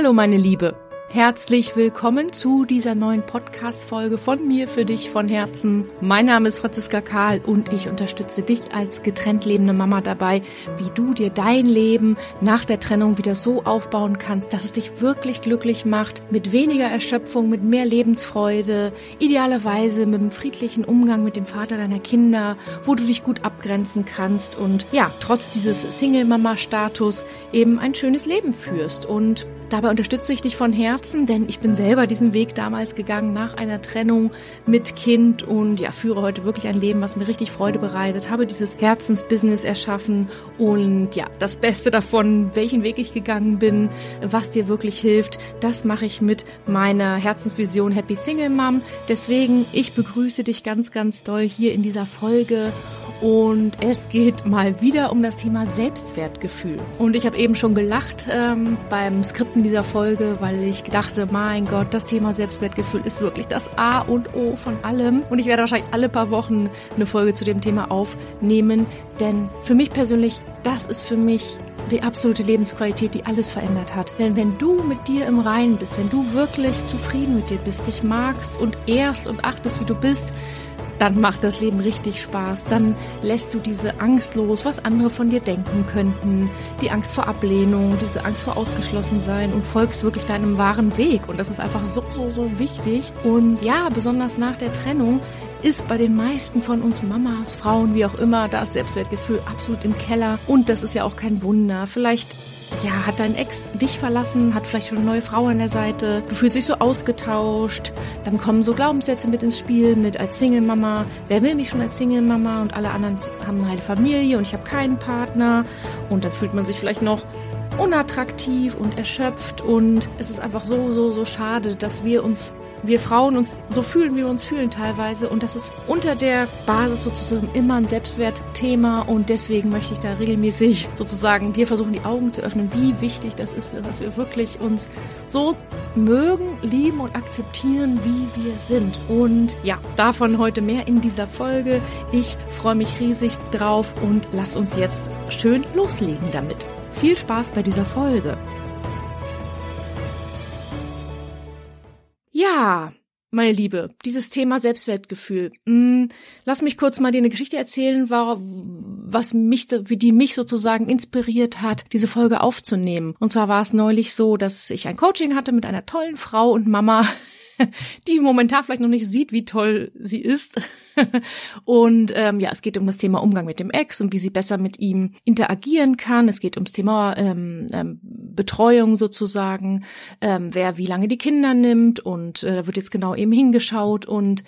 Hallo meine Liebe. Herzlich willkommen zu dieser neuen Podcast-Folge von mir für dich von Herzen. Mein Name ist Franziska Karl und ich unterstütze dich als getrennt lebende Mama dabei, wie du dir dein Leben nach der Trennung wieder so aufbauen kannst, dass es dich wirklich glücklich macht, mit weniger Erschöpfung, mit mehr Lebensfreude, idealerweise mit einem friedlichen Umgang mit dem Vater deiner Kinder, wo du dich gut abgrenzen kannst und ja, trotz dieses Single-Mama-Status eben ein schönes Leben führst. Und dabei unterstütze ich dich von Herzen denn ich bin selber diesen Weg damals gegangen nach einer Trennung mit Kind und ja, führe heute wirklich ein Leben, was mir richtig Freude bereitet, habe dieses Herzensbusiness erschaffen und ja, das Beste davon, welchen Weg ich gegangen bin, was dir wirklich hilft, das mache ich mit meiner Herzensvision Happy Single Mom. Deswegen, ich begrüße dich ganz, ganz doll hier in dieser Folge und es geht mal wieder um das Thema Selbstwertgefühl. Und ich habe eben schon gelacht ähm, beim Skripten dieser Folge, weil ich dachte, mein Gott, das Thema Selbstwertgefühl ist wirklich das A und O von allem. Und ich werde wahrscheinlich alle paar Wochen eine Folge zu dem Thema aufnehmen, denn für mich persönlich, das ist für mich die absolute Lebensqualität, die alles verändert hat. Denn wenn du mit dir im Reinen bist, wenn du wirklich zufrieden mit dir bist, dich magst und ehrst und achtest, wie du bist, dann macht das Leben richtig Spaß. Dann lässt du diese Angst los, was andere von dir denken könnten. Die Angst vor Ablehnung, diese Angst vor Ausgeschlossensein und folgst wirklich deinem wahren Weg. Und das ist einfach so, so, so wichtig. Und ja, besonders nach der Trennung ist bei den meisten von uns Mamas, Frauen, wie auch immer, das Selbstwertgefühl absolut im Keller. Und das ist ja auch kein Wunder. Vielleicht ja, hat dein Ex dich verlassen, hat vielleicht schon eine neue Frau an der Seite, du fühlst dich so ausgetauscht, dann kommen so Glaubenssätze mit ins Spiel, mit als Single-Mama, wer will mich schon als Single-Mama? Und alle anderen haben eine heile Familie und ich habe keinen Partner. Und dann fühlt man sich vielleicht noch unattraktiv und erschöpft. Und es ist einfach so, so, so schade, dass wir uns wir Frauen uns so fühlen, wie wir uns fühlen teilweise. Und das ist unter der Basis sozusagen immer ein Selbstwertthema. Und deswegen möchte ich da regelmäßig sozusagen dir versuchen, die Augen zu öffnen, wie wichtig das ist, dass wir wirklich uns so mögen, lieben und akzeptieren, wie wir sind. Und ja, davon heute mehr in dieser Folge. Ich freue mich riesig drauf und lass uns jetzt schön loslegen damit. Viel Spaß bei dieser Folge. Ja, meine Liebe, dieses Thema Selbstwertgefühl. Hm, lass mich kurz mal dir eine Geschichte erzählen, was mich, wie die mich sozusagen inspiriert hat, diese Folge aufzunehmen. Und zwar war es neulich so, dass ich ein Coaching hatte mit einer tollen Frau und Mama, die momentan vielleicht noch nicht sieht, wie toll sie ist. und ähm, ja, es geht um das Thema Umgang mit dem Ex und wie sie besser mit ihm interagieren kann. Es geht ums Thema ähm, ähm, Betreuung sozusagen, ähm, wer wie lange die Kinder nimmt und äh, da wird jetzt genau eben hingeschaut und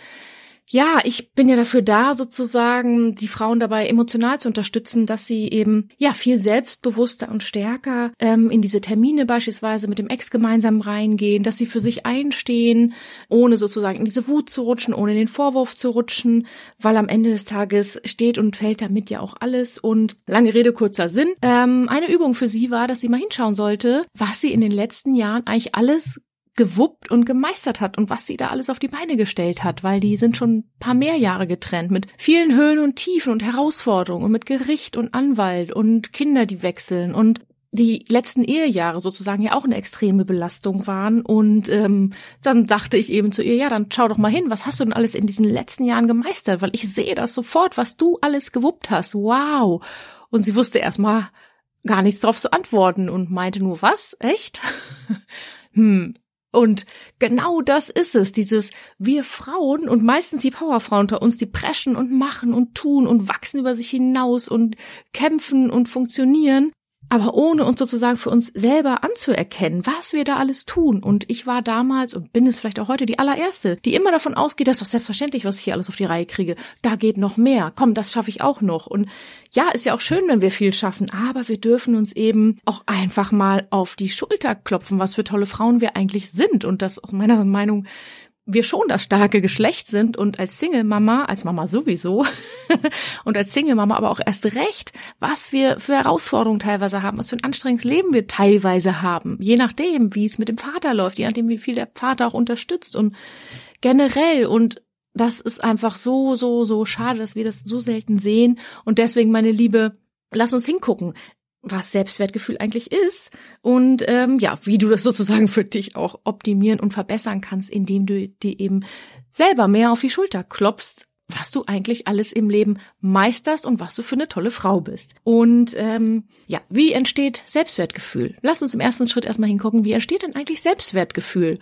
ja, ich bin ja dafür da, sozusagen die Frauen dabei emotional zu unterstützen, dass sie eben ja viel selbstbewusster und stärker ähm, in diese Termine beispielsweise mit dem Ex gemeinsam reingehen, dass sie für sich einstehen, ohne sozusagen in diese Wut zu rutschen, ohne in den Vorwurf zu rutschen, weil am Ende des Tages steht und fällt damit ja auch alles. Und lange Rede, kurzer Sinn. Ähm, eine Übung für sie war, dass sie mal hinschauen sollte, was sie in den letzten Jahren eigentlich alles gewuppt und gemeistert hat und was sie da alles auf die Beine gestellt hat, weil die sind schon ein paar mehr Jahre getrennt mit vielen Höhen und Tiefen und Herausforderungen und mit Gericht und Anwalt und Kinder, die wechseln und die letzten Ehejahre sozusagen ja auch eine extreme Belastung waren. Und ähm, dann dachte ich eben zu ihr, ja, dann schau doch mal hin, was hast du denn alles in diesen letzten Jahren gemeistert? Weil ich sehe das sofort, was du alles gewuppt hast. Wow. Und sie wusste erstmal gar nichts drauf zu antworten und meinte nur, was? Echt? hm, und genau das ist es, dieses wir Frauen und meistens die Powerfrauen unter uns, die preschen und machen und tun und wachsen über sich hinaus und kämpfen und funktionieren aber ohne uns sozusagen für uns selber anzuerkennen, was wir da alles tun. Und ich war damals und bin es vielleicht auch heute die allererste, die immer davon ausgeht, das ist doch selbstverständlich, was ich hier alles auf die Reihe kriege. Da geht noch mehr. Komm, das schaffe ich auch noch. Und ja, ist ja auch schön, wenn wir viel schaffen, aber wir dürfen uns eben auch einfach mal auf die Schulter klopfen, was für tolle Frauen wir eigentlich sind. Und das aus meiner Meinung wir schon das starke Geschlecht sind und als Single-Mama, als Mama sowieso und als Single-Mama aber auch erst recht, was wir für Herausforderungen teilweise haben, was für ein anstrengendes Leben wir teilweise haben, je nachdem, wie es mit dem Vater läuft, je nachdem, wie viel der Vater auch unterstützt und generell. Und das ist einfach so, so, so schade, dass wir das so selten sehen. Und deswegen, meine Liebe, lass uns hingucken was Selbstwertgefühl eigentlich ist und ähm, ja, wie du das sozusagen für dich auch optimieren und verbessern kannst, indem du dir eben selber mehr auf die Schulter klopfst, was du eigentlich alles im Leben meisterst und was du für eine tolle Frau bist. Und ähm, ja, wie entsteht Selbstwertgefühl? Lass uns im ersten Schritt erstmal hingucken, wie entsteht denn eigentlich Selbstwertgefühl?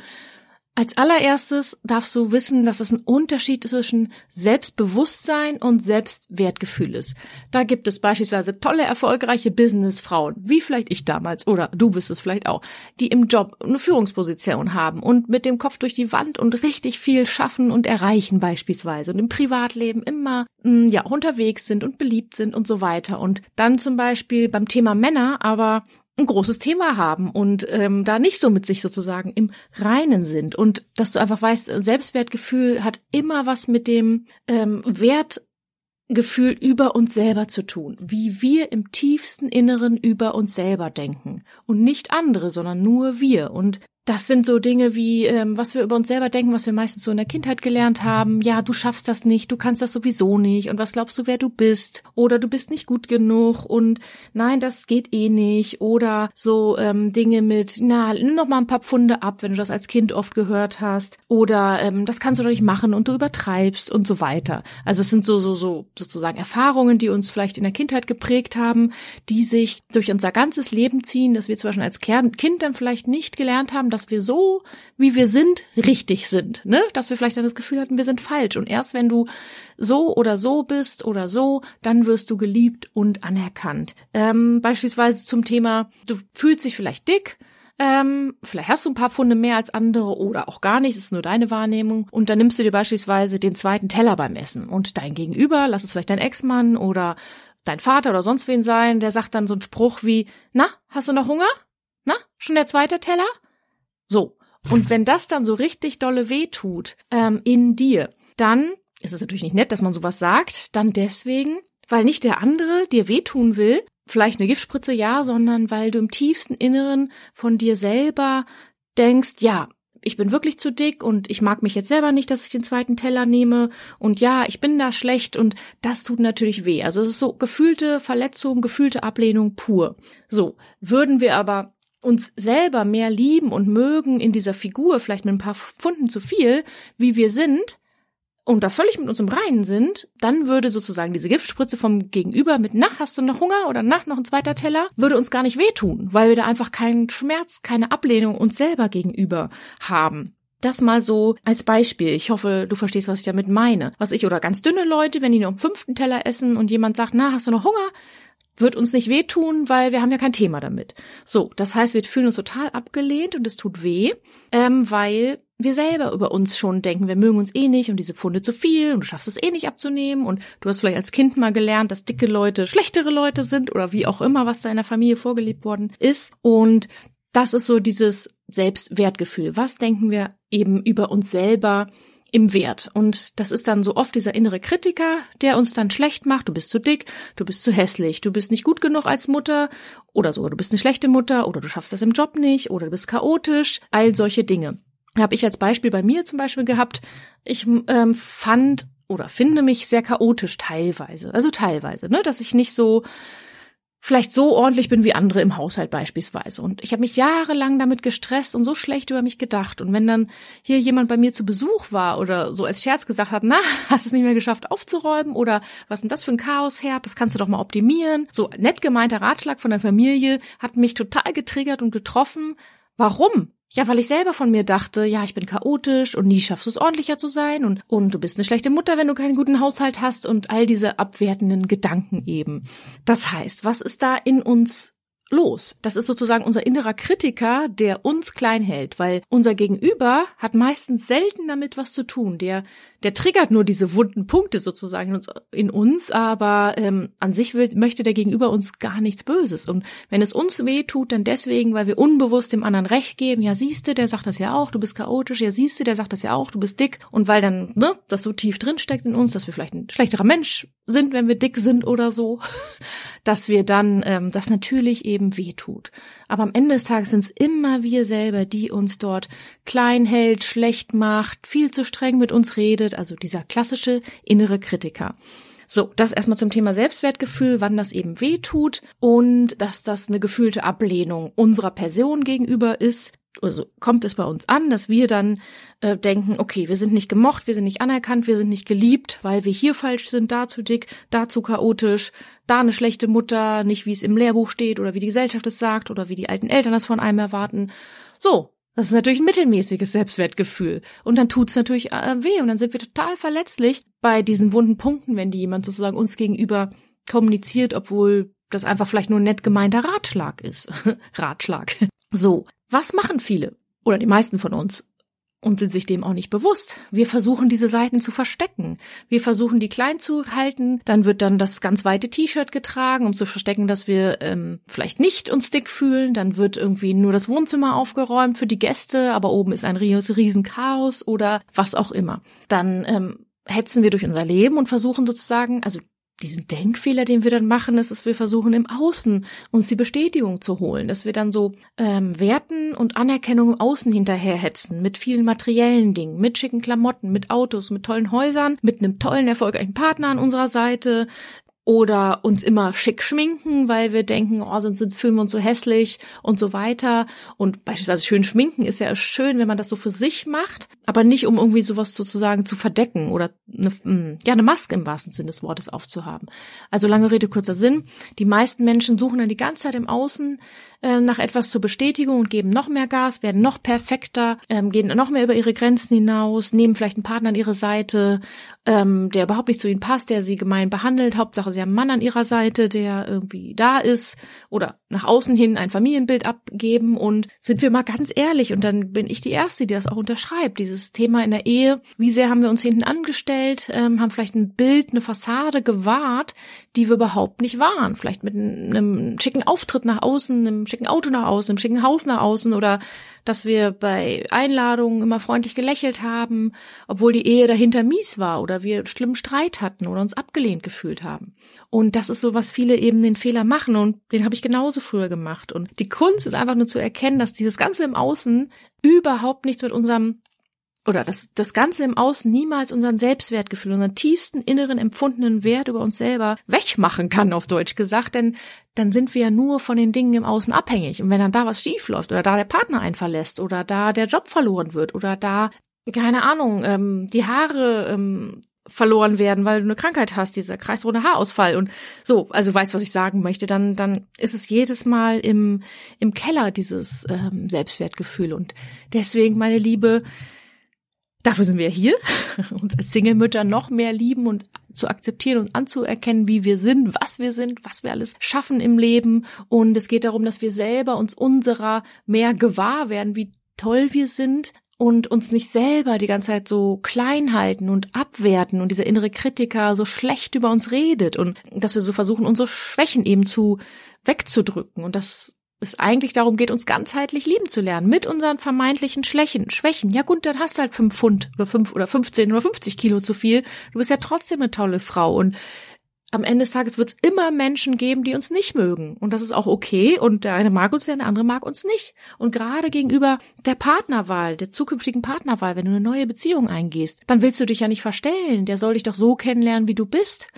Als allererstes darfst du wissen, dass es ein Unterschied zwischen Selbstbewusstsein und Selbstwertgefühl ist. Da gibt es beispielsweise tolle, erfolgreiche Businessfrauen, wie vielleicht ich damals oder du bist es vielleicht auch, die im Job eine Führungsposition haben und mit dem Kopf durch die Wand und richtig viel schaffen und erreichen beispielsweise und im Privatleben immer mm, ja unterwegs sind und beliebt sind und so weiter und dann zum Beispiel beim Thema Männer aber ein großes Thema haben und ähm, da nicht so mit sich sozusagen im Reinen sind. Und dass du einfach weißt, Selbstwertgefühl hat immer was mit dem ähm, Wertgefühl über uns selber zu tun, wie wir im tiefsten Inneren über uns selber denken. Und nicht andere, sondern nur wir. Und das sind so Dinge wie, ähm, was wir über uns selber denken, was wir meistens so in der Kindheit gelernt haben. Ja, du schaffst das nicht, du kannst das sowieso nicht. Und was glaubst du, wer du bist? Oder du bist nicht gut genug und nein, das geht eh nicht. Oder so ähm, Dinge mit, na, nimm noch mal ein paar Pfunde ab, wenn du das als Kind oft gehört hast. Oder ähm, das kannst du doch nicht machen und du übertreibst und so weiter. Also es sind so, so, so sozusagen Erfahrungen, die uns vielleicht in der Kindheit geprägt haben, die sich durch unser ganzes Leben ziehen, dass wir zum Beispiel als Kind dann vielleicht nicht gelernt haben, dass wir so, wie wir sind, richtig sind, ne? Dass wir vielleicht dann das Gefühl hatten, wir sind falsch. Und erst wenn du so oder so bist oder so, dann wirst du geliebt und anerkannt. Ähm, beispielsweise zum Thema, du fühlst dich vielleicht dick, ähm, vielleicht hast du ein paar Pfunde mehr als andere oder auch gar nicht, ist nur deine Wahrnehmung. Und dann nimmst du dir beispielsweise den zweiten Teller beim Essen und dein Gegenüber, lass es vielleicht dein Ex-Mann oder dein Vater oder sonst wen sein, der sagt dann so einen Spruch wie, na, hast du noch Hunger? Na, schon der zweite Teller? So. Und wenn das dann so richtig dolle weh tut ähm, in dir, dann ist es natürlich nicht nett, dass man sowas sagt, dann deswegen, weil nicht der andere dir wehtun will, vielleicht eine Giftspritze ja, sondern weil du im tiefsten Inneren von dir selber denkst, ja, ich bin wirklich zu dick und ich mag mich jetzt selber nicht, dass ich den zweiten Teller nehme und ja, ich bin da schlecht und das tut natürlich weh. Also es ist so gefühlte Verletzung, gefühlte Ablehnung pur. So, würden wir aber uns selber mehr lieben und mögen in dieser Figur, vielleicht mit ein paar Pfunden zu viel, wie wir sind, und da völlig mit uns im Reinen sind, dann würde sozusagen diese Giftspritze vom Gegenüber mit, na, hast du noch Hunger oder nach noch ein zweiter Teller, würde uns gar nicht wehtun, weil wir da einfach keinen Schmerz, keine Ablehnung uns selber gegenüber haben. Das mal so als Beispiel. Ich hoffe, du verstehst, was ich damit meine. Was ich oder ganz dünne Leute, wenn die noch einen fünften Teller essen und jemand sagt, na, hast du noch Hunger? Wird uns nicht wehtun, weil wir haben ja kein Thema damit. So, das heißt, wir fühlen uns total abgelehnt und es tut weh, ähm, weil wir selber über uns schon denken, wir mögen uns eh nicht und diese Pfunde zu viel und du schaffst es eh nicht abzunehmen und du hast vielleicht als Kind mal gelernt, dass dicke Leute schlechtere Leute sind oder wie auch immer, was da in der Familie vorgelebt worden ist. Und das ist so dieses Selbstwertgefühl. Was denken wir eben über uns selber? Im Wert. Und das ist dann so oft dieser innere Kritiker, der uns dann schlecht macht. Du bist zu dick, du bist zu hässlich, du bist nicht gut genug als Mutter oder sogar du bist eine schlechte Mutter oder du schaffst das im Job nicht oder du bist chaotisch. All solche Dinge. Habe ich als Beispiel bei mir zum Beispiel gehabt. Ich ähm, fand oder finde mich sehr chaotisch teilweise. Also teilweise, ne, dass ich nicht so vielleicht so ordentlich bin wie andere im Haushalt beispielsweise. Und ich habe mich jahrelang damit gestresst und so schlecht über mich gedacht. Und wenn dann hier jemand bei mir zu Besuch war oder so als Scherz gesagt hat, na, hast es nicht mehr geschafft aufzuräumen oder was denn das für ein Chaosherd, das kannst du doch mal optimieren. So nett gemeinter Ratschlag von der Familie hat mich total getriggert und getroffen. Warum? Ja, weil ich selber von mir dachte, ja, ich bin chaotisch und nie schaffst du es ordentlicher zu sein und, und du bist eine schlechte Mutter, wenn du keinen guten Haushalt hast und all diese abwertenden Gedanken eben. Das heißt, was ist da in uns los. Das ist sozusagen unser innerer Kritiker, der uns klein hält, weil unser Gegenüber hat meistens selten damit was zu tun. Der, der triggert nur diese wunden Punkte sozusagen in uns, aber ähm, an sich will, möchte der Gegenüber uns gar nichts Böses. Und wenn es uns weh tut, dann deswegen, weil wir unbewusst dem anderen Recht geben. Ja, siehste, der sagt das ja auch. Du bist chaotisch. Ja, siehste, der sagt das ja auch. Du bist dick. Und weil dann ne, das so tief drin steckt in uns, dass wir vielleicht ein schlechterer Mensch sind, wenn wir dick sind oder so, dass wir dann ähm, das natürlich eben wehtut. Aber am Ende des Tages sind es immer wir selber, die uns dort klein hält, schlecht macht, viel zu streng mit uns redet, also dieser klassische innere Kritiker. So, das erstmal zum Thema Selbstwertgefühl, wann das eben weh tut und dass das eine gefühlte Ablehnung unserer Person gegenüber ist. Also kommt es bei uns an, dass wir dann äh, denken, okay, wir sind nicht gemocht, wir sind nicht anerkannt, wir sind nicht geliebt, weil wir hier falsch sind, da zu dick, da zu chaotisch, da eine schlechte Mutter, nicht wie es im Lehrbuch steht oder wie die Gesellschaft es sagt oder wie die alten Eltern das von einem erwarten. So, das ist natürlich ein mittelmäßiges Selbstwertgefühl. Und dann tut's natürlich äh, weh und dann sind wir total verletzlich bei diesen wunden Punkten, wenn die jemand sozusagen uns gegenüber kommuniziert, obwohl das einfach vielleicht nur ein nett gemeinter Ratschlag ist. Ratschlag. So, was machen viele oder die meisten von uns? Und sind sich dem auch nicht bewusst. Wir versuchen diese Seiten zu verstecken. Wir versuchen die klein zu halten. Dann wird dann das ganz weite T-Shirt getragen, um zu verstecken, dass wir ähm, vielleicht nicht uns dick fühlen. Dann wird irgendwie nur das Wohnzimmer aufgeräumt für die Gäste, aber oben ist ein riesen Chaos oder was auch immer. Dann ähm, hetzen wir durch unser Leben und versuchen sozusagen, also diesen Denkfehler, den wir dann machen, ist, dass wir versuchen, im Außen uns die Bestätigung zu holen, dass wir dann so ähm, Werten und Anerkennung im Außen hinterherhetzen, mit vielen materiellen Dingen, mit schicken Klamotten, mit Autos, mit tollen Häusern, mit einem tollen, erfolgreichen Partner an unserer Seite, oder uns immer schick schminken, weil wir denken, oh, sonst sind Filme uns so hässlich und so weiter. Und beispielsweise schön schminken ist ja schön, wenn man das so für sich macht, aber nicht um irgendwie sowas sozusagen zu verdecken oder eine, hm, ja, eine Maske im wahrsten Sinne des Wortes aufzuhaben. Also lange Rede, kurzer Sinn. Die meisten Menschen suchen dann die ganze Zeit im Außen äh, nach etwas zur Bestätigung und geben noch mehr Gas, werden noch perfekter, ähm, gehen noch mehr über ihre Grenzen hinaus, nehmen vielleicht einen Partner an ihre Seite, ähm, der überhaupt nicht zu ihnen passt, der sie gemein behandelt. Hauptsache, sie haben einen Mann an ihrer Seite, der irgendwie da ist oder nach außen hin ein Familienbild abgeben. Und sind wir mal ganz ehrlich, und dann bin ich die Erste, die das auch unterschreibt, dieses Thema in der Ehe, wie sehr haben wir uns hinten angestellt, ähm, haben vielleicht ein Bild, eine Fassade gewahrt, die wir überhaupt nicht waren. Vielleicht mit einem schicken Auftritt nach außen, einem schicken Auto nach außen, einem schicken Haus nach außen oder dass wir bei Einladungen immer freundlich gelächelt haben, obwohl die Ehe dahinter mies war oder wir schlimmen Streit hatten oder uns abgelehnt gefühlt haben. Und das ist so, was viele eben den Fehler machen und den habe ich genauso früher gemacht. Und die Kunst ist einfach nur zu erkennen, dass dieses Ganze im Außen überhaupt nichts mit unserem oder das, das Ganze im Außen niemals unseren Selbstwertgefühl, unseren tiefsten inneren empfundenen Wert über uns selber wegmachen kann, auf Deutsch gesagt, denn dann sind wir ja nur von den Dingen im Außen abhängig. Und wenn dann da was schief läuft oder da der Partner einen verlässt oder da der Job verloren wird oder da, keine Ahnung, ähm, die Haare ähm, verloren werden, weil du eine Krankheit hast, dieser kreisrunde Haarausfall und so, also weißt, was ich sagen möchte, dann, dann ist es jedes Mal im, im Keller dieses ähm, Selbstwertgefühl. Und deswegen, meine Liebe, Dafür sind wir hier, uns als Single-Mütter noch mehr lieben und zu akzeptieren und anzuerkennen, wie wir sind, was wir sind, was wir alles schaffen im Leben. Und es geht darum, dass wir selber uns unserer mehr gewahr werden, wie toll wir sind und uns nicht selber die ganze Zeit so klein halten und abwerten und dieser innere Kritiker so schlecht über uns redet und dass wir so versuchen, unsere Schwächen eben zu wegzudrücken und das es eigentlich darum geht, uns ganzheitlich lieben zu lernen, mit unseren vermeintlichen Schwächen. Schwächen. Ja gut, dann hast du halt fünf Pfund oder fünf oder 15 oder 50 Kilo zu viel. Du bist ja trotzdem eine tolle Frau und am Ende des Tages wird es immer Menschen geben, die uns nicht mögen. Und das ist auch okay. Und der eine mag uns der andere mag uns nicht. Und gerade gegenüber der Partnerwahl, der zukünftigen Partnerwahl, wenn du eine neue Beziehung eingehst, dann willst du dich ja nicht verstellen. Der soll dich doch so kennenlernen, wie du bist.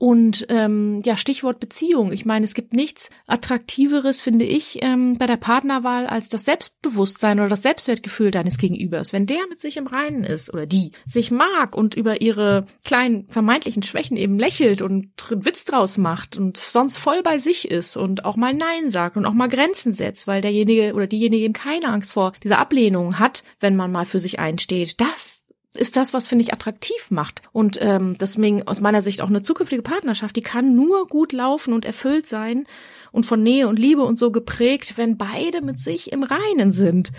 Und ähm, ja, Stichwort Beziehung. Ich meine, es gibt nichts Attraktiveres, finde ich, ähm, bei der Partnerwahl als das Selbstbewusstsein oder das Selbstwertgefühl deines Gegenübers. Wenn der mit sich im Reinen ist oder die sich mag und über ihre kleinen vermeintlichen Schwächen eben lächelt und Witz draus macht und sonst voll bei sich ist und auch mal Nein sagt und auch mal Grenzen setzt, weil derjenige oder diejenige eben keine Angst vor dieser Ablehnung hat, wenn man mal für sich einsteht. Das ist das, was finde ich attraktiv macht. Und ähm, deswegen aus meiner Sicht auch eine zukünftige Partnerschaft, die kann nur gut laufen und erfüllt sein und von Nähe und Liebe und so geprägt, wenn beide mit sich im Reinen sind.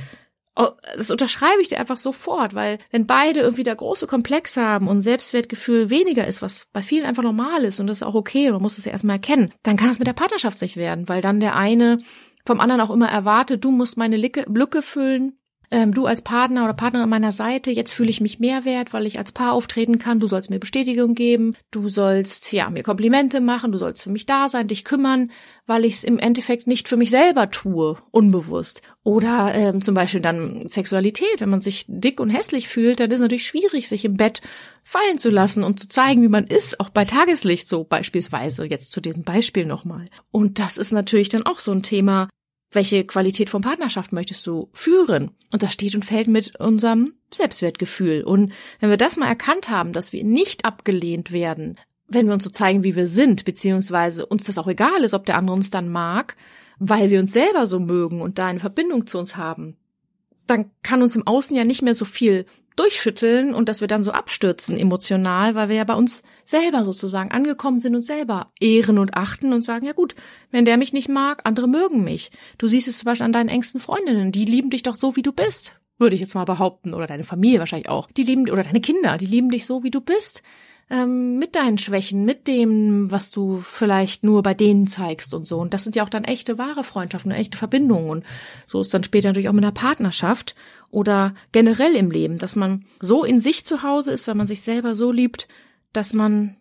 Oh, das unterschreibe ich dir einfach sofort, weil wenn beide irgendwie da große Komplex haben und Selbstwertgefühl weniger ist, was bei vielen einfach normal ist und das ist auch okay, man muss das ja erstmal erkennen, dann kann das mit der Partnerschaft nicht werden, weil dann der eine vom anderen auch immer erwartet, du musst meine Lücke füllen ähm, du als Partner oder Partner an meiner Seite, jetzt fühle ich mich mehr wert, weil ich als Paar auftreten kann, du sollst mir Bestätigung geben, du sollst ja mir Komplimente machen, du sollst für mich da sein, dich kümmern, weil ich es im Endeffekt nicht für mich selber tue, unbewusst. Oder ähm, zum Beispiel dann Sexualität, wenn man sich dick und hässlich fühlt, dann ist es natürlich schwierig, sich im Bett fallen zu lassen und zu zeigen, wie man ist, auch bei Tageslicht so beispielsweise, jetzt zu diesem Beispiel nochmal. Und das ist natürlich dann auch so ein Thema, welche Qualität von Partnerschaft möchtest du führen? Und das steht und fällt mit unserem Selbstwertgefühl. Und wenn wir das mal erkannt haben, dass wir nicht abgelehnt werden, wenn wir uns so zeigen, wie wir sind, beziehungsweise uns das auch egal ist, ob der andere uns dann mag, weil wir uns selber so mögen und da eine Verbindung zu uns haben, dann kann uns im Außen ja nicht mehr so viel durchschütteln und dass wir dann so abstürzen emotional, weil wir ja bei uns selber sozusagen angekommen sind und selber ehren und achten und sagen, ja gut, wenn der mich nicht mag, andere mögen mich. Du siehst es zum Beispiel an deinen engsten Freundinnen, die lieben dich doch so, wie du bist, würde ich jetzt mal behaupten, oder deine Familie wahrscheinlich auch. Die lieben, oder deine Kinder, die lieben dich so, wie du bist ähm, mit deinen Schwächen, mit dem, was du vielleicht nur bei denen zeigst und so. Und das sind ja auch dann echte, wahre Freundschaften, echte Verbindungen. Und so ist dann später natürlich auch mit einer Partnerschaft oder generell im Leben, dass man so in sich zu Hause ist, wenn man sich selber so liebt, dass man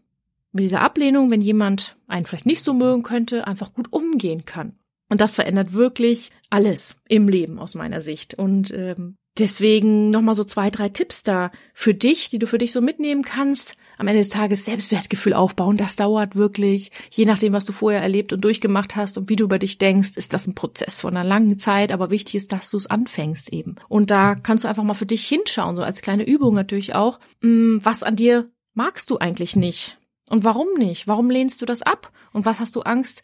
mit dieser Ablehnung, wenn jemand einen vielleicht nicht so mögen könnte, einfach gut umgehen kann. Und das verändert wirklich alles im Leben aus meiner Sicht. Und ähm, deswegen nochmal so zwei, drei Tipps da für dich, die du für dich so mitnehmen kannst, am Ende des Tages Selbstwertgefühl aufbauen, das dauert wirklich, je nachdem, was du vorher erlebt und durchgemacht hast und wie du über dich denkst, ist das ein Prozess von einer langen Zeit, aber wichtig ist, dass du es anfängst eben. Und da kannst du einfach mal für dich hinschauen, so als kleine Übung natürlich auch, mm, was an dir magst du eigentlich nicht? Und warum nicht? Warum lehnst du das ab? Und was hast du Angst,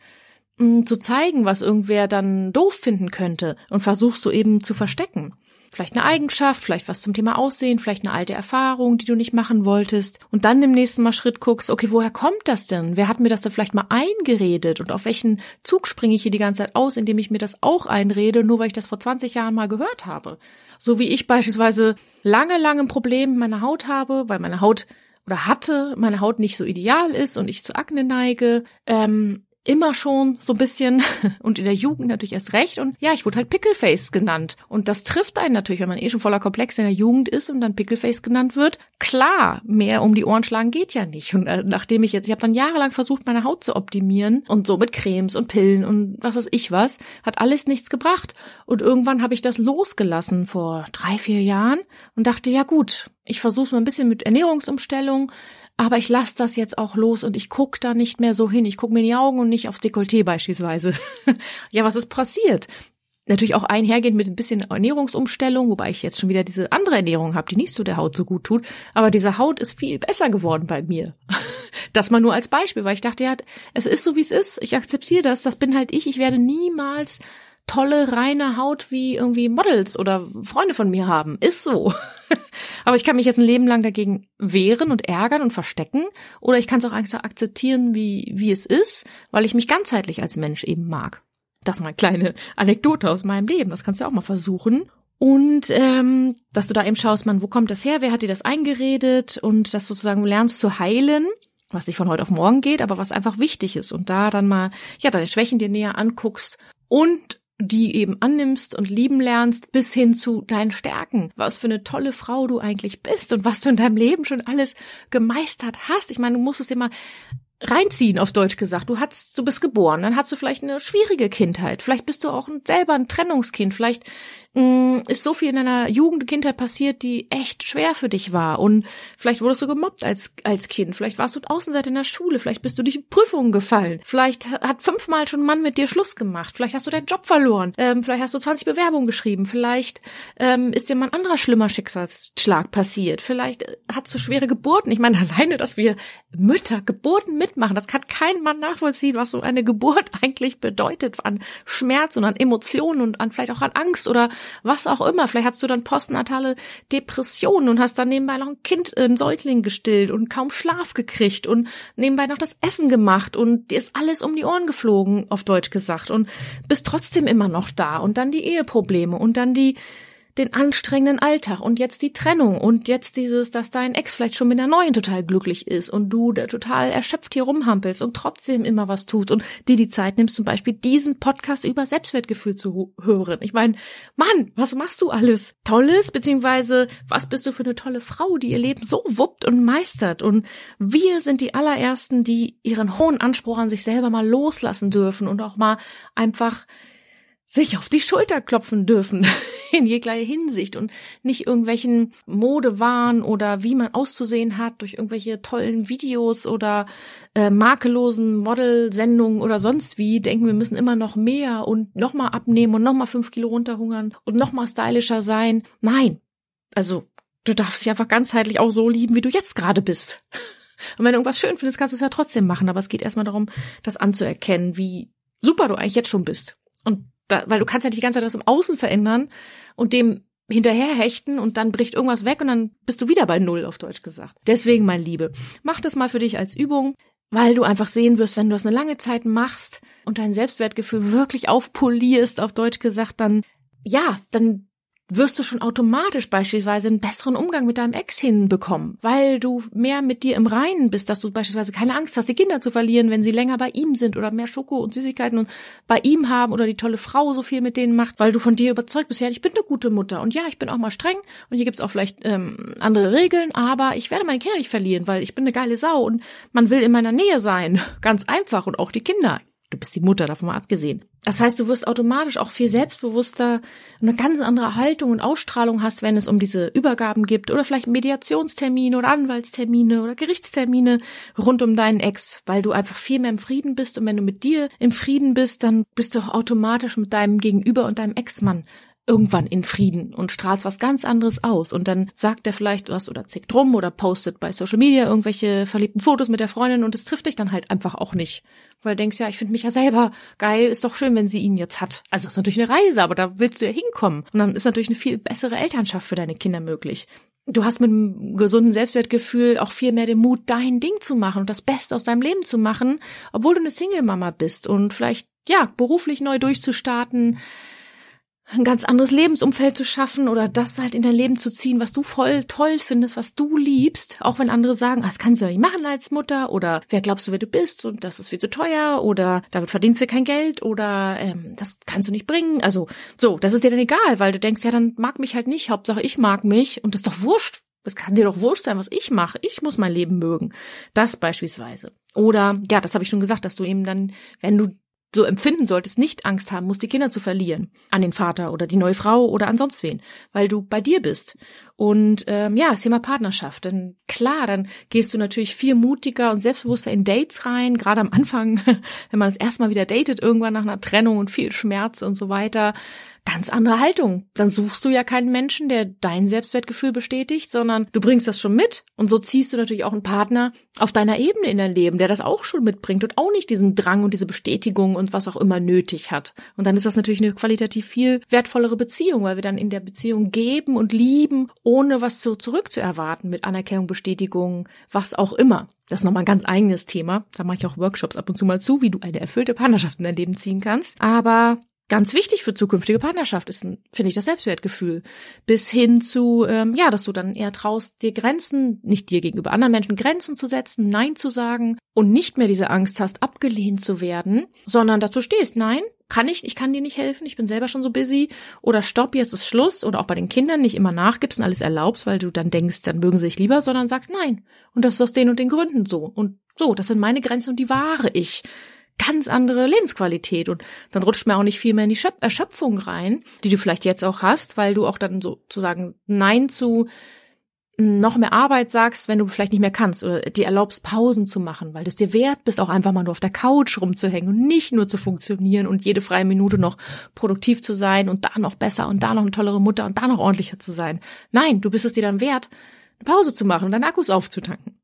mm, zu zeigen, was irgendwer dann doof finden könnte und versuchst du eben zu verstecken. Vielleicht eine Eigenschaft, vielleicht was zum Thema Aussehen, vielleicht eine alte Erfahrung, die du nicht machen wolltest. Und dann im nächsten Mal Schritt guckst, okay, woher kommt das denn? Wer hat mir das denn vielleicht mal eingeredet? Und auf welchen Zug springe ich hier die ganze Zeit aus, indem ich mir das auch einrede, nur weil ich das vor 20 Jahren mal gehört habe? So wie ich beispielsweise lange, lange ein Problem mit meiner Haut habe, weil meine Haut oder hatte, meine Haut nicht so ideal ist und ich zu Akne neige, ähm, immer schon so ein bisschen und in der Jugend natürlich erst recht. Und ja, ich wurde halt Pickleface genannt. Und das trifft einen natürlich, wenn man eh schon voller Komplex in der Jugend ist und dann Pickleface genannt wird. Klar, mehr um die Ohren schlagen geht ja nicht. Und äh, nachdem ich jetzt, ich habe dann jahrelang versucht, meine Haut zu optimieren und so mit Cremes und Pillen und was weiß ich was, hat alles nichts gebracht. Und irgendwann habe ich das losgelassen vor drei, vier Jahren und dachte, ja gut, ich versuche mal ein bisschen mit Ernährungsumstellung, aber ich lasse das jetzt auch los und ich guck da nicht mehr so hin. Ich guck mir in die Augen und nicht aufs Dekolleté beispielsweise. ja, was ist passiert? Natürlich auch einhergehend mit ein bisschen Ernährungsumstellung, wobei ich jetzt schon wieder diese andere Ernährung habe, die nicht so der Haut so gut tut. Aber diese Haut ist viel besser geworden bei mir. das mal nur als Beispiel, weil ich dachte, ja, es ist so, wie es ist. Ich akzeptiere das. Das bin halt ich. Ich werde niemals tolle, reine Haut wie irgendwie Models oder Freunde von mir haben. Ist so. Aber ich kann mich jetzt ein Leben lang dagegen wehren und ärgern und verstecken. Oder ich kann es auch einfach akzeptieren, wie, wie es ist, weil ich mich ganzheitlich als Mensch eben mag. Das ist mal eine kleine Anekdote aus meinem Leben. Das kannst du auch mal versuchen. Und ähm, dass du da eben schaust, man, wo kommt das her? Wer hat dir das eingeredet? Und dass du sozusagen lernst zu heilen was nicht von heute auf morgen geht, aber was einfach wichtig ist und da dann mal ja deine Schwächen dir näher anguckst und die eben annimmst und lieben lernst, bis hin zu deinen Stärken. Was für eine tolle Frau du eigentlich bist und was du in deinem Leben schon alles gemeistert hast. Ich meine, du musst es mal reinziehen, auf Deutsch gesagt. Du hast, du bist geboren, dann hast du vielleicht eine schwierige Kindheit. Vielleicht bist du auch selber ein Trennungskind. Vielleicht ist so viel in deiner Jugend, Kindheit passiert, die echt schwer für dich war. Und vielleicht wurdest du gemobbt als, als Kind. Vielleicht warst du Außenseiter in der Schule. Vielleicht bist du durch Prüfungen gefallen. Vielleicht hat fünfmal schon ein Mann mit dir Schluss gemacht. Vielleicht hast du deinen Job verloren. Ähm, vielleicht hast du 20 Bewerbungen geschrieben. Vielleicht ähm, ist dir mal ein anderer schlimmer Schicksalsschlag passiert. Vielleicht äh, du schwere Geburten. Ich meine, alleine, dass wir Mütter Geburten mitmachen, das kann kein Mann nachvollziehen, was so eine Geburt eigentlich bedeutet an Schmerz und an Emotionen und an vielleicht auch an Angst oder was auch immer. Vielleicht hast du dann postnatale Depressionen und hast dann nebenbei noch ein Kind, ein Säugling gestillt und kaum Schlaf gekriegt und nebenbei noch das Essen gemacht und dir ist alles um die Ohren geflogen, auf Deutsch gesagt und bist trotzdem immer noch da und dann die Eheprobleme und dann die den anstrengenden Alltag und jetzt die Trennung und jetzt dieses, dass dein Ex vielleicht schon mit der neuen total glücklich ist und du total erschöpft hier rumhampelst und trotzdem immer was tut und dir die Zeit nimmst, zum Beispiel diesen Podcast über Selbstwertgefühl zu hören. Ich meine, Mann, was machst du alles Tolles, beziehungsweise was bist du für eine tolle Frau, die ihr Leben so wuppt und meistert und wir sind die allerersten, die ihren hohen Anspruch an sich selber mal loslassen dürfen und auch mal einfach sich auf die Schulter klopfen dürfen in jeglicher Hinsicht und nicht irgendwelchen Modewahn oder wie man auszusehen hat durch irgendwelche tollen Videos oder äh, makellosen Modelsendungen oder sonst wie denken, wir müssen immer noch mehr und noch mal abnehmen und noch mal fünf Kilo runterhungern und noch mal stylischer sein. Nein, also du darfst dich einfach ganzheitlich auch so lieben, wie du jetzt gerade bist. Und wenn du irgendwas schön findest, kannst du es ja trotzdem machen. Aber es geht erstmal darum, das anzuerkennen, wie super du eigentlich jetzt schon bist. Und da, weil du kannst ja nicht die ganze Zeit was im Außen verändern und dem hinterherhechten und dann bricht irgendwas weg und dann bist du wieder bei Null, auf Deutsch gesagt. Deswegen, mein Liebe, mach das mal für dich als Übung, weil du einfach sehen wirst, wenn du das eine lange Zeit machst und dein Selbstwertgefühl wirklich aufpolierst, auf Deutsch gesagt, dann, ja, dann wirst du schon automatisch beispielsweise einen besseren Umgang mit deinem Ex hinbekommen, weil du mehr mit dir im Reinen bist, dass du beispielsweise keine Angst hast, die Kinder zu verlieren, wenn sie länger bei ihm sind oder mehr Schoko und Süßigkeiten und bei ihm haben oder die tolle Frau so viel mit denen macht, weil du von dir überzeugt bist, ja, ich bin eine gute Mutter und ja, ich bin auch mal streng und hier gibt's auch vielleicht ähm, andere Regeln, aber ich werde meine Kinder nicht verlieren, weil ich bin eine geile Sau und man will in meiner Nähe sein. Ganz einfach und auch die Kinder. Du bist die Mutter, davon mal abgesehen. Das heißt, du wirst automatisch auch viel selbstbewusster eine ganz andere Haltung und Ausstrahlung hast, wenn es um diese Übergaben gibt oder vielleicht Mediationstermine oder Anwaltstermine oder Gerichtstermine rund um deinen Ex, weil du einfach viel mehr im Frieden bist und wenn du mit dir im Frieden bist, dann bist du auch automatisch mit deinem Gegenüber und deinem Ex-Mann irgendwann in Frieden und strahlst was ganz anderes aus. Und dann sagt er vielleicht was oder zickt rum oder postet bei Social Media irgendwelche verliebten Fotos mit der Freundin und es trifft dich dann halt einfach auch nicht. Weil du denkst, ja, ich finde mich ja selber geil, ist doch schön, wenn sie ihn jetzt hat. Also ist natürlich eine Reise, aber da willst du ja hinkommen. Und dann ist natürlich eine viel bessere Elternschaft für deine Kinder möglich. Du hast mit einem gesunden Selbstwertgefühl auch viel mehr den Mut, dein Ding zu machen und das Beste aus deinem Leben zu machen, obwohl du eine Single-Mama bist und vielleicht, ja, beruflich neu durchzustarten, ein ganz anderes Lebensumfeld zu schaffen oder das halt in dein Leben zu ziehen, was du voll toll findest, was du liebst, auch wenn andere sagen, ah, das kannst du ja nicht machen als Mutter oder wer glaubst du, wer du bist und das ist viel zu teuer oder damit verdienst du kein Geld oder ähm, das kannst du nicht bringen. Also so, das ist dir dann egal, weil du denkst, ja, dann mag mich halt nicht, Hauptsache ich mag mich und das ist doch wurscht. Es kann dir doch wurscht sein, was ich mache. Ich muss mein Leben mögen. Das beispielsweise. Oder, ja, das habe ich schon gesagt, dass du eben dann, wenn du so empfinden solltest, nicht Angst haben musst, die Kinder zu verlieren an den Vater oder die neue Frau oder an sonst wen, weil du bei dir bist. Und ähm, ja, das Thema Partnerschaft. Denn klar, dann gehst du natürlich viel mutiger und selbstbewusster in Dates rein, gerade am Anfang, wenn man das erstmal wieder datet, irgendwann nach einer Trennung und viel Schmerz und so weiter ganz andere Haltung. Dann suchst du ja keinen Menschen, der dein Selbstwertgefühl bestätigt, sondern du bringst das schon mit und so ziehst du natürlich auch einen Partner auf deiner Ebene in dein Leben, der das auch schon mitbringt und auch nicht diesen Drang und diese Bestätigung und was auch immer nötig hat. Und dann ist das natürlich eine qualitativ viel wertvollere Beziehung, weil wir dann in der Beziehung geben und lieben, ohne was so zurückzuerwarten mit Anerkennung, Bestätigung, was auch immer. Das ist nochmal ein ganz eigenes Thema. Da mache ich auch Workshops ab und zu mal zu, wie du eine erfüllte Partnerschaft in dein Leben ziehen kannst. Aber Ganz wichtig für zukünftige Partnerschaft ist, finde ich, das Selbstwertgefühl. Bis hin zu, ähm, ja, dass du dann eher traust, dir Grenzen, nicht dir gegenüber anderen Menschen Grenzen zu setzen, Nein zu sagen und nicht mehr diese Angst hast, abgelehnt zu werden, sondern dazu stehst, nein, kann ich, ich kann dir nicht helfen, ich bin selber schon so busy oder stopp, jetzt ist Schluss oder auch bei den Kindern nicht immer nachgibst und alles erlaubst, weil du dann denkst, dann mögen sie sich lieber, sondern sagst nein. Und das ist aus den und den Gründen so. Und so, das sind meine Grenzen und die wahre ich ganz andere Lebensqualität und dann rutscht mir auch nicht viel mehr in die Erschöpfung rein, die du vielleicht jetzt auch hast, weil du auch dann sozusagen Nein zu noch mehr Arbeit sagst, wenn du vielleicht nicht mehr kannst oder dir erlaubst, Pausen zu machen, weil du es dir wert bist, auch einfach mal nur auf der Couch rumzuhängen und nicht nur zu funktionieren und jede freie Minute noch produktiv zu sein und da noch besser und da noch eine tollere Mutter und da noch ordentlicher zu sein. Nein, du bist es dir dann wert, eine Pause zu machen und deine Akkus aufzutanken.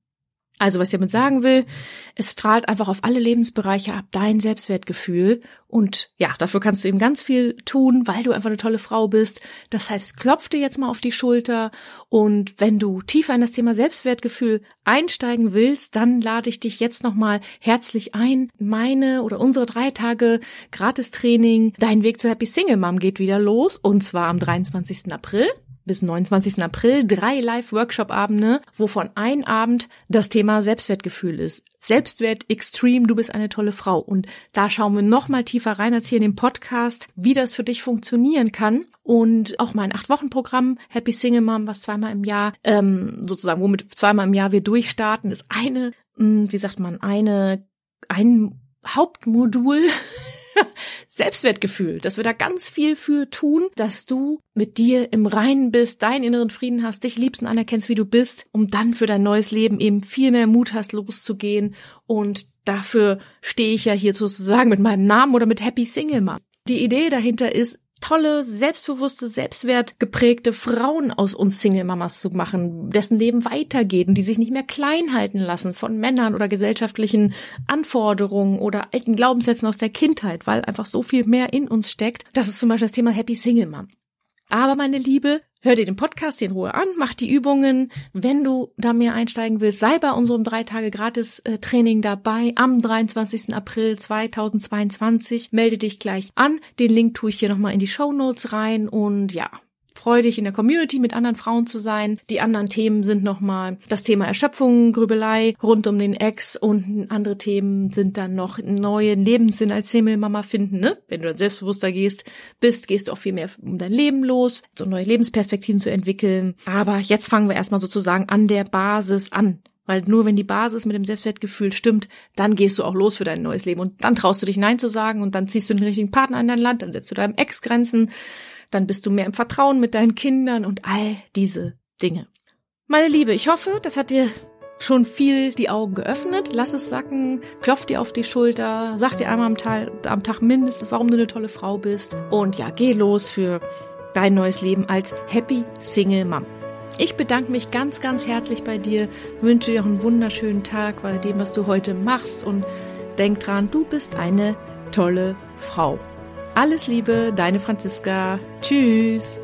Also, was ich damit sagen will, es strahlt einfach auf alle Lebensbereiche ab, dein Selbstwertgefühl. Und ja, dafür kannst du eben ganz viel tun, weil du einfach eine tolle Frau bist. Das heißt, klopf dir jetzt mal auf die Schulter. Und wenn du tiefer in das Thema Selbstwertgefühl einsteigen willst, dann lade ich dich jetzt nochmal herzlich ein. Meine oder unsere drei Tage Gratistraining, dein Weg zur Happy Single Mom geht wieder los. Und zwar am 23. April bis 29. April drei Live-Workshop-Abende, wovon ein Abend das Thema Selbstwertgefühl ist. Selbstwert extrem, du bist eine tolle Frau. Und da schauen wir noch mal tiefer rein als hier in dem Podcast, wie das für dich funktionieren kann. Und auch mein Acht-Wochen-Programm Happy Single Mom, was zweimal im Jahr, ähm, sozusagen, womit zweimal im Jahr wir durchstarten, ist eine, hm, wie sagt man, eine, ein Hauptmodul Selbstwertgefühl, dass wir da ganz viel für tun, dass du mit dir im Reinen bist, deinen inneren Frieden hast, dich liebst und anerkennst, wie du bist, um dann für dein neues Leben eben viel mehr Mut hast, loszugehen. Und dafür stehe ich ja hier sozusagen mit meinem Namen oder mit Happy Single Mom. Die Idee dahinter ist, tolle, selbstbewusste, selbstwertgeprägte Frauen aus uns Single-Mamas zu machen, dessen Leben weitergeht und die sich nicht mehr klein halten lassen von Männern oder gesellschaftlichen Anforderungen oder alten Glaubenssätzen aus der Kindheit, weil einfach so viel mehr in uns steckt. Das ist zum Beispiel das Thema Happy Single Mom. Aber meine Liebe, hör dir den Podcast in Ruhe an, mach die Übungen. Wenn du da mehr einsteigen willst, sei bei unserem drei Tage Gratis Training dabei am 23. April 2022. Melde dich gleich an. Den Link tue ich hier nochmal in die Show Notes rein und ja, Freu dich in der Community mit anderen Frauen zu sein. Die anderen Themen sind nochmal das Thema Erschöpfung, Grübelei rund um den Ex und andere Themen sind dann noch neue Lebenssinn als Single-Mama finden, ne? Wenn du dann selbstbewusster gehst, bist, gehst du auch viel mehr um dein Leben los, so neue Lebensperspektiven zu entwickeln. Aber jetzt fangen wir erstmal sozusagen an der Basis an. Weil nur wenn die Basis mit dem Selbstwertgefühl stimmt, dann gehst du auch los für dein neues Leben. Und dann traust du dich Nein zu sagen und dann ziehst du den richtigen Partner in dein Land, dann setzt du deinem Ex Grenzen, dann bist du mehr im Vertrauen mit deinen Kindern und all diese Dinge. Meine Liebe, ich hoffe, das hat dir schon viel die Augen geöffnet. Lass es sacken, klopf dir auf die Schulter, sag dir einmal am Tag, am Tag mindestens, warum du eine tolle Frau bist. Und ja, geh los für dein neues Leben als Happy Single Mom. Ich bedanke mich ganz, ganz herzlich bei dir, wünsche dir einen wunderschönen Tag bei dem, was du heute machst und denk dran, du bist eine tolle Frau. Alles Liebe, deine Franziska. Tschüss.